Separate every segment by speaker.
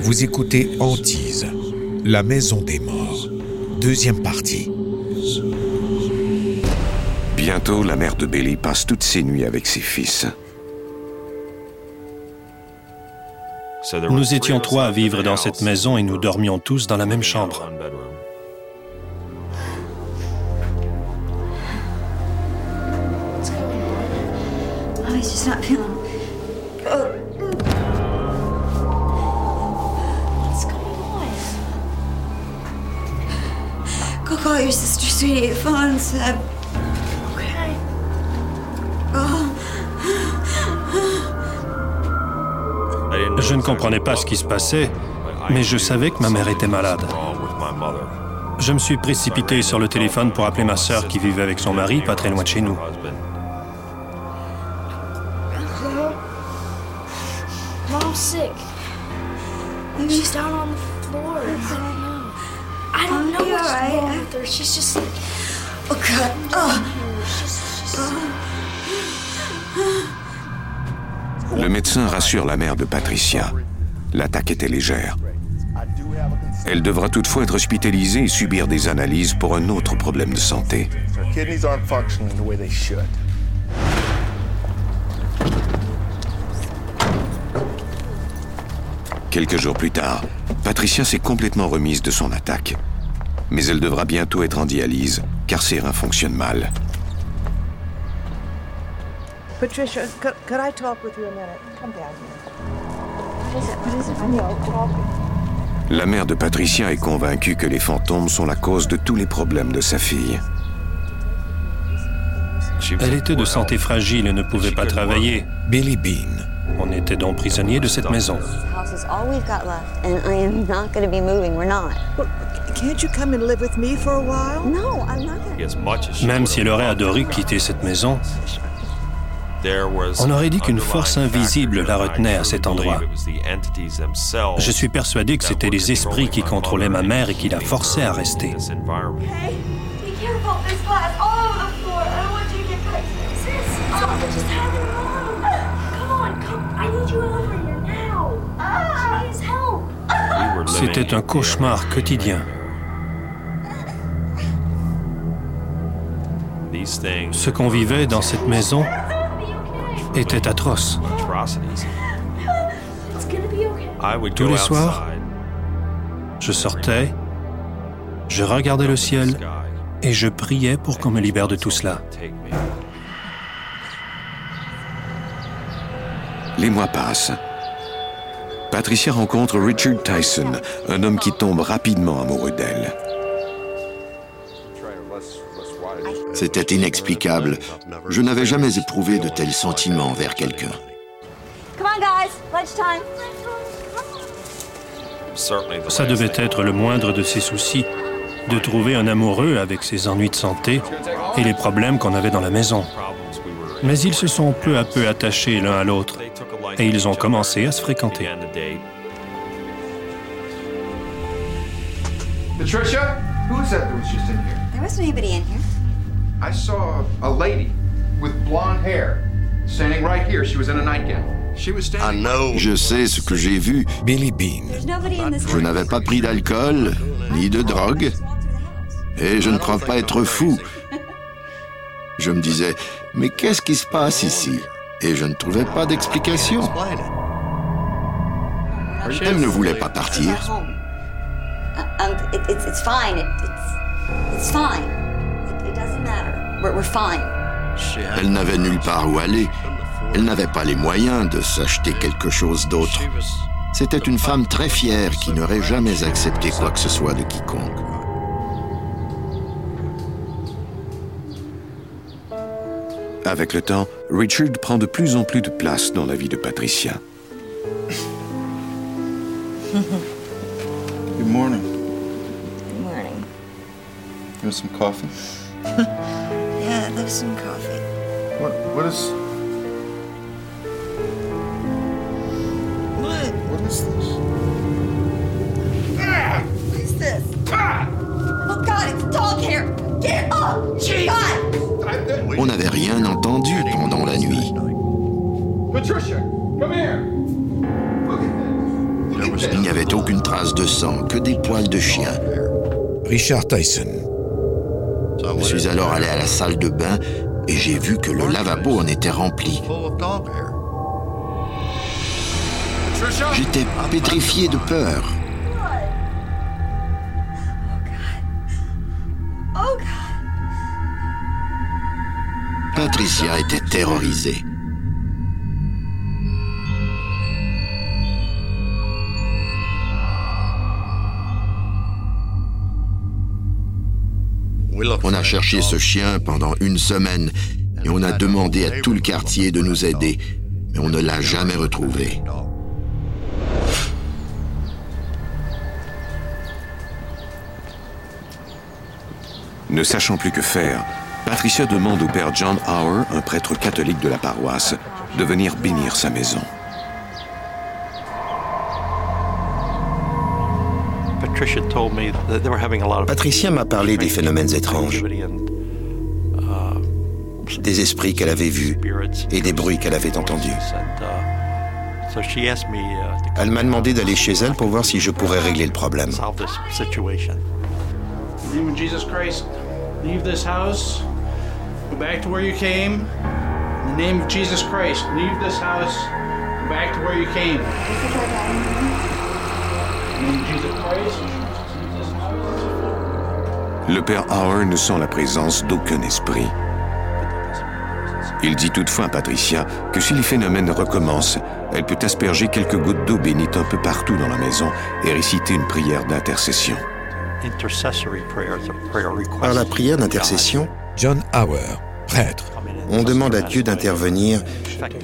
Speaker 1: Vous écoutez Antise, la maison des morts, deuxième partie.
Speaker 2: Bientôt, la mère de Billy passe toutes ses nuits avec ses fils.
Speaker 3: Nous étions trois à vivre dans cette maison et nous dormions tous dans la même chambre.
Speaker 4: He's just not feeling. What's going on? Go call your sister, sweetie. Phone's. Uh... Okay. Oh.
Speaker 3: Je ne comprenais pas ce qui se passait, mais je savais que ma mère était malade. Je me suis précipité sur le téléphone pour appeler ma sœur qui vivait avec son mari pas très loin de chez nous.
Speaker 5: Mom's sick. She's down on the floor. I don't know. I don't know
Speaker 4: you
Speaker 5: what's
Speaker 4: alright?
Speaker 5: wrong with her. She's just like,
Speaker 4: Oh, God. Oh.
Speaker 5: she's, she's
Speaker 2: Le médecin rassure la mère de Patricia. L'attaque était légère. Elle devra toutefois être hospitalisée et subir des analyses pour un autre problème de santé. Quelques jours plus tard, Patricia s'est complètement remise de son attaque. Mais elle devra bientôt être en dialyse, car ses reins fonctionnent mal.
Speaker 6: Patricia, could, could I talk with you a minute? Come down here.
Speaker 4: What is it? What is it? I know. Coffee.
Speaker 2: La mère de Patricia est convaincue que les fantômes sont la cause de tous les problèmes de sa fille.
Speaker 3: Elle était de santé fragile et ne pouvait pas travailler.
Speaker 1: Billy Bean,
Speaker 3: On était donc prisonniers de cette maison. Même si elle aurait adoré quitter cette maison, on aurait dit qu'une force invisible la retenait à cet endroit. Je suis persuadé que c'était les esprits qui contrôlaient ma mère et qui la forçaient à rester.
Speaker 4: Hey,
Speaker 3: C'était un cauchemar quotidien. Ce qu'on vivait dans cette maison était atroce. Tous les soirs, je sortais, je regardais le ciel et je priais pour qu'on me libère de tout cela.
Speaker 2: Les mois passent. Patricia rencontre Richard Tyson, un homme qui tombe rapidement amoureux d'elle.
Speaker 7: C'était inexplicable. Je n'avais jamais éprouvé de tels sentiments envers quelqu'un.
Speaker 3: Ça devait être le moindre de ses soucis, de trouver un amoureux avec ses ennuis de santé et les problèmes qu'on avait dans la maison. Mais ils se sont peu à peu attachés l'un à l'autre et ils ont commencé à se fréquenter.
Speaker 8: Patricia, who is that that was just in here?
Speaker 4: There wasn't anybody in here.
Speaker 8: I saw a lady with blonde hair standing right here. She was in a nightgown. She was standing.
Speaker 7: Je sais ce que j'ai vu.
Speaker 1: Billy Bean,
Speaker 7: Je n'avais pas pris d'alcool, ni de drogue, et je ne crois pas être fou. Je me disais, mais qu'est-ce qui se passe ici? Et je ne trouvais pas d'explication. Elle ne voulait pas partir. Elle n'avait nulle part où aller. Elle n'avait pas les moyens de s'acheter quelque chose d'autre. C'était une femme très fière qui n'aurait jamais accepté quoi que ce soit de quiconque.
Speaker 2: Avec le temps, Richard prend de plus en plus de place dans la vie de Patricia.
Speaker 8: Good morning.
Speaker 4: Good morning.
Speaker 8: You want some coffee?
Speaker 4: Yeah, I'd love some coffee.
Speaker 8: What? What is?
Speaker 4: What?
Speaker 8: What is this?
Speaker 7: Pendant la nuit.
Speaker 8: Patricia, come here.
Speaker 7: Il n'y avait aucune trace de sang, que des poils de chien.
Speaker 1: Richard Tyson.
Speaker 7: Je suis alors allé à la salle de bain et j'ai vu que le lavabo en était rempli. J'étais pétrifié de peur. Patricia était terrorisée. On a cherché ce chien pendant une semaine et on a demandé à tout le quartier de nous aider, mais on ne l'a jamais retrouvé.
Speaker 2: Ne sachant plus que faire, Patricia demande au père John Hour, un prêtre catholique de la paroisse, de venir bénir sa maison.
Speaker 9: Patricia m'a parlé des phénomènes étranges, des esprits qu'elle avait vus et des bruits qu'elle avait entendus. Elle m'a demandé d'aller chez elle pour voir si je pourrais régler le problème.
Speaker 10: Go back to where you came. In the name of Jesus Christ, leave this house, go back to where you came. In the name of Jesus Christ, leave this house.
Speaker 2: Le père Hour ne sent la présence d'aucun esprit. Il dit toutefois à Patricia que si les phénomènes recommencent, elle peut asperger quelques gouttes d'eau bénite un peu partout dans la maison et réciter une prière d'intercession.
Speaker 9: Par la prière d'intercession,
Speaker 1: John Hour, prêtre.
Speaker 9: on demande à Dieu d'intervenir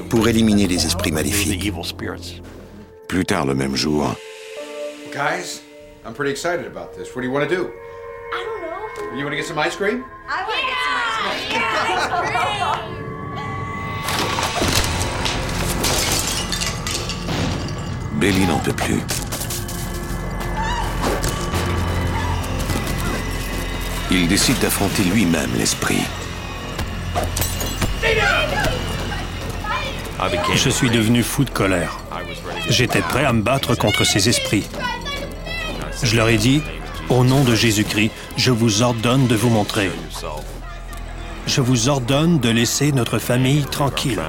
Speaker 9: pour éliminer les esprits maléfiques.
Speaker 2: Plus tard le même jour,
Speaker 8: Guys, I'm pretty excited about this. What do you want to do?
Speaker 5: I don't know.
Speaker 8: You want to get some ice cream?
Speaker 4: I want to get some ice cream.
Speaker 2: Billy n'en peut plus. Il décide d'affronter lui-même l'esprit.
Speaker 3: Je suis devenu fou de colère. J'étais prêt à me battre contre ces esprits. Je leur ai dit, au nom de Jésus-Christ, je vous ordonne de vous montrer. Je vous ordonne de laisser notre famille tranquille.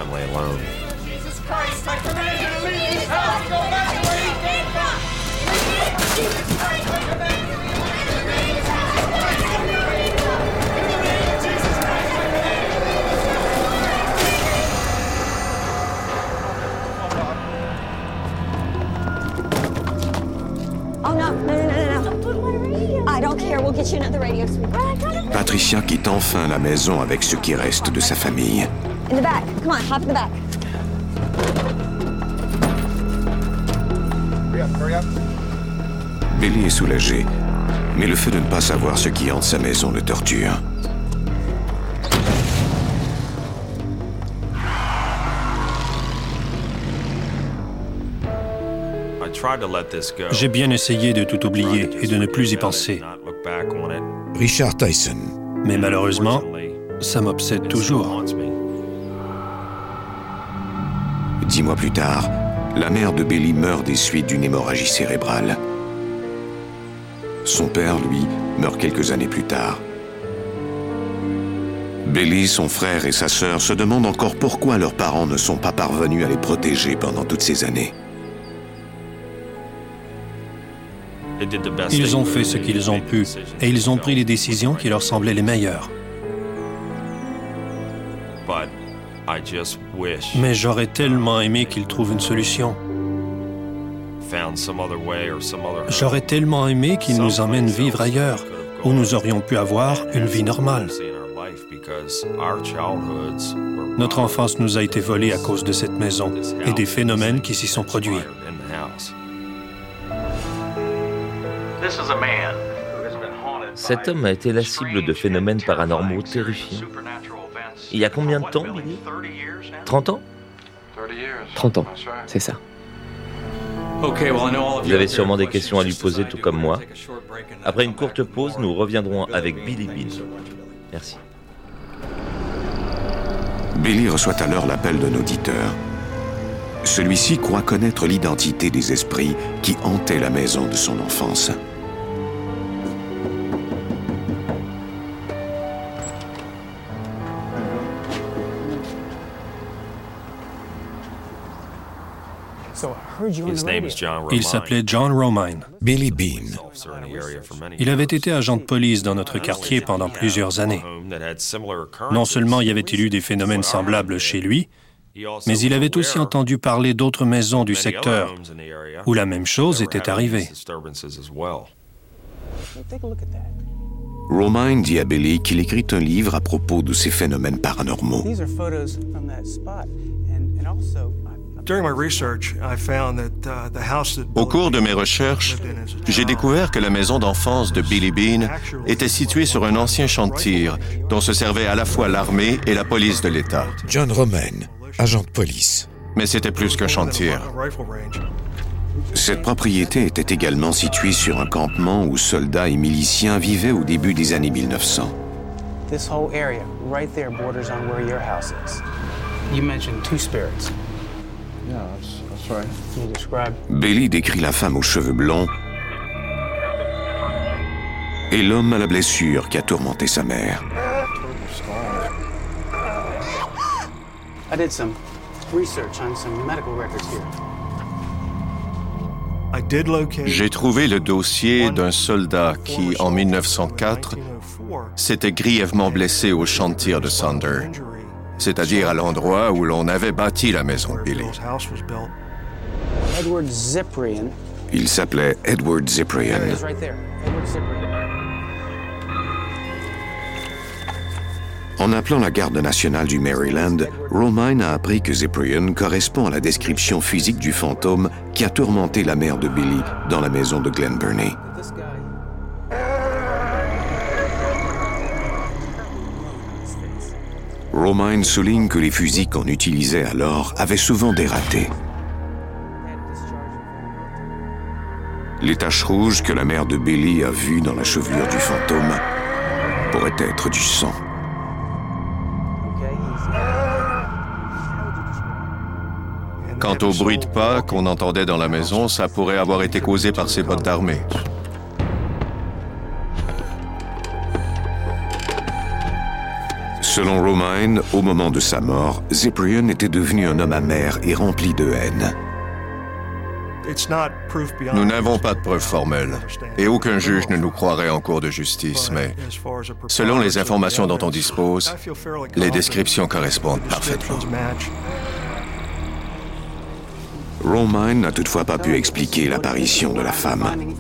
Speaker 2: Patricia quitte enfin la maison avec ce qui reste de sa famille.
Speaker 4: In the back. Come on, hop in the back.
Speaker 8: Hurry up, hurry up.
Speaker 2: Billy est soulagé, mais le fait de ne pas savoir ce qui hante sa maison le torture.
Speaker 3: J'ai bien essayé de tout oublier et de ne plus y penser.
Speaker 1: Richard Tyson.
Speaker 3: Mais malheureusement, ça m'obsède toujours.
Speaker 2: Dix mois plus tard, la mère de Billy meurt des suites d'une hémorragie cérébrale. Son père, lui, meurt quelques années plus tard. Billy, son frère et sa sœur se demandent encore pourquoi leurs parents ne sont pas parvenus à les protéger pendant toutes ces années.
Speaker 3: Ils ont fait ce qu'ils ont pu et ils ont pris les décisions qui leur semblaient les meilleures. Mais j'aurais tellement aimé qu'ils trouvent une solution. J'aurais tellement aimé qu'ils nous emmènent vivre ailleurs, où nous aurions pu avoir une vie normale. Notre enfance nous a été volée à cause de cette maison et des phénomènes qui s'y sont produits.
Speaker 11: Cet homme a été la cible de phénomènes paranormaux terrifiants. Il y a combien de temps, Billy? 30 ans?
Speaker 12: 30 ans, c'est ça.
Speaker 11: Vous avez sûrement des questions à lui poser, tout comme moi. Après une courte pause, nous reviendrons avec Billy Bean. Merci.
Speaker 2: Billy reçoit alors l'appel d'un auditeur. Celui-ci croit connaître l'identité des esprits qui hantaient la maison de son enfance.
Speaker 3: Il s'appelait John Romine.
Speaker 1: Billy Bean.
Speaker 3: Il avait été agent de police dans notre quartier pendant plusieurs années. Non seulement y avait-il eu des phénomènes semblables chez lui, mais il avait aussi entendu parler d'autres maisons du secteur où la même chose était arrivée.
Speaker 2: Romine dit à Billy qu'il écrit un livre à propos de ces phénomènes paranormaux.
Speaker 13: Au cours de mes recherches, j'ai découvert que la maison d'enfance de Billy Bean était située sur un ancien champ de tir dont se servait à la fois l'armée et la police de l'État.
Speaker 1: John Roman, agent de police.
Speaker 13: Mais c'était plus qu'un champ de tir.
Speaker 2: Cette propriété était également située sur un campement où soldats et miliciens vivaient au début des années 1900.
Speaker 14: This whole area right there borders on where your house is. You mentioned two spirits.
Speaker 8: Yeah, that's, that's right.
Speaker 14: Can you describe?
Speaker 2: Billy décrit la femme aux cheveux blonds et l'homme à la blessure qui a tourmenté sa mère.
Speaker 14: I did some research on some medical records here.
Speaker 13: J'ai trouvé le dossier d'un soldat qui, en 1904, s'était grièvement blessé au tir de Sander, c'est-à-dire à, l'endroit où l'on avait bâti la maison de Billy.
Speaker 2: Il s'appelait. Edward Ziprian. En appelant la garde nationale du Maryland, Romine a appris que Ziprian correspond à la description physique du fantôme qui a tourmenté la mère de Billy dans la maison de Glen Burnie. Romine souligne que les fusils qu'on utilisait alors avaient souvent des ratés. Les taches rouges que la mère de Billy a vues dans la chevelure du fantôme pourraient être du sang.
Speaker 13: Quant au bruit de pas qu'on entendait dans la maison, ça pourrait avoir été causé par ses bottes d'armée.
Speaker 2: Selon Romine, au moment de sa mort, Ziprian était devenu un homme amer et rempli de haine.
Speaker 13: Nous n'avons pas de preuves formelles et aucun juge ne nous croirait en cours de justice, mais selon les informations dont on dispose, les descriptions correspondent parfaitement.
Speaker 2: Romine n'a toutefois pas pu expliquer l'apparition de la femme.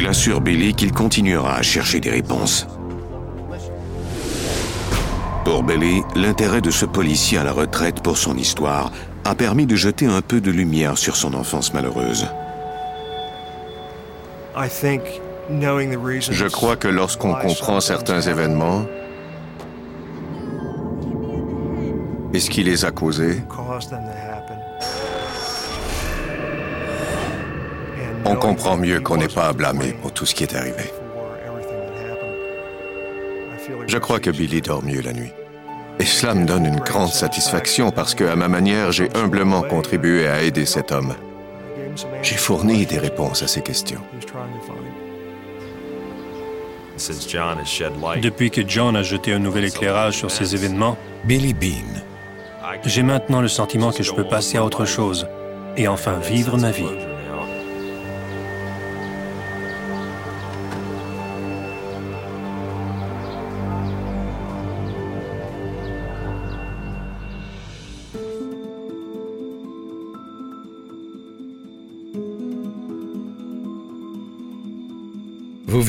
Speaker 2: Il assure Billy qu'il continuera à chercher des réponses. Pour Billy, l'intérêt de ce policier à la retraite pour son histoire a permis de jeter un peu de lumière sur son enfance malheureuse.
Speaker 13: Je crois que lorsqu'on comprend certains événements et ce qui les a causés, on comprend mieux qu'on n'est pas à blâmer pour tout ce qui est arrivé. Je crois que Billy dort mieux la nuit. Et cela me donne une grande satisfaction parce que, à ma manière, j'ai humblement contribué à aider cet homme. J'ai fourni des réponses à ses questions.
Speaker 3: Depuis que John a jeté un nouvel éclairage sur ces événements,
Speaker 1: Billy Bean.
Speaker 3: j'ai maintenant le sentiment que je peux passer à autre chose et enfin vivre ma vie.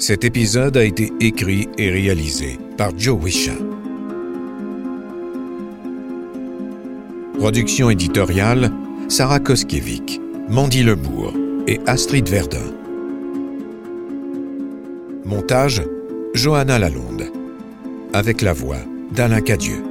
Speaker 1: Cet épisode a été écrit et réalisé par Joe Wisha. Production éditoriale Sarah Koskiewicz, Mandy Lebourg et Astrid Verdun. Montage Johanna Lalonde. Avec la voix d'Alain Cadieux.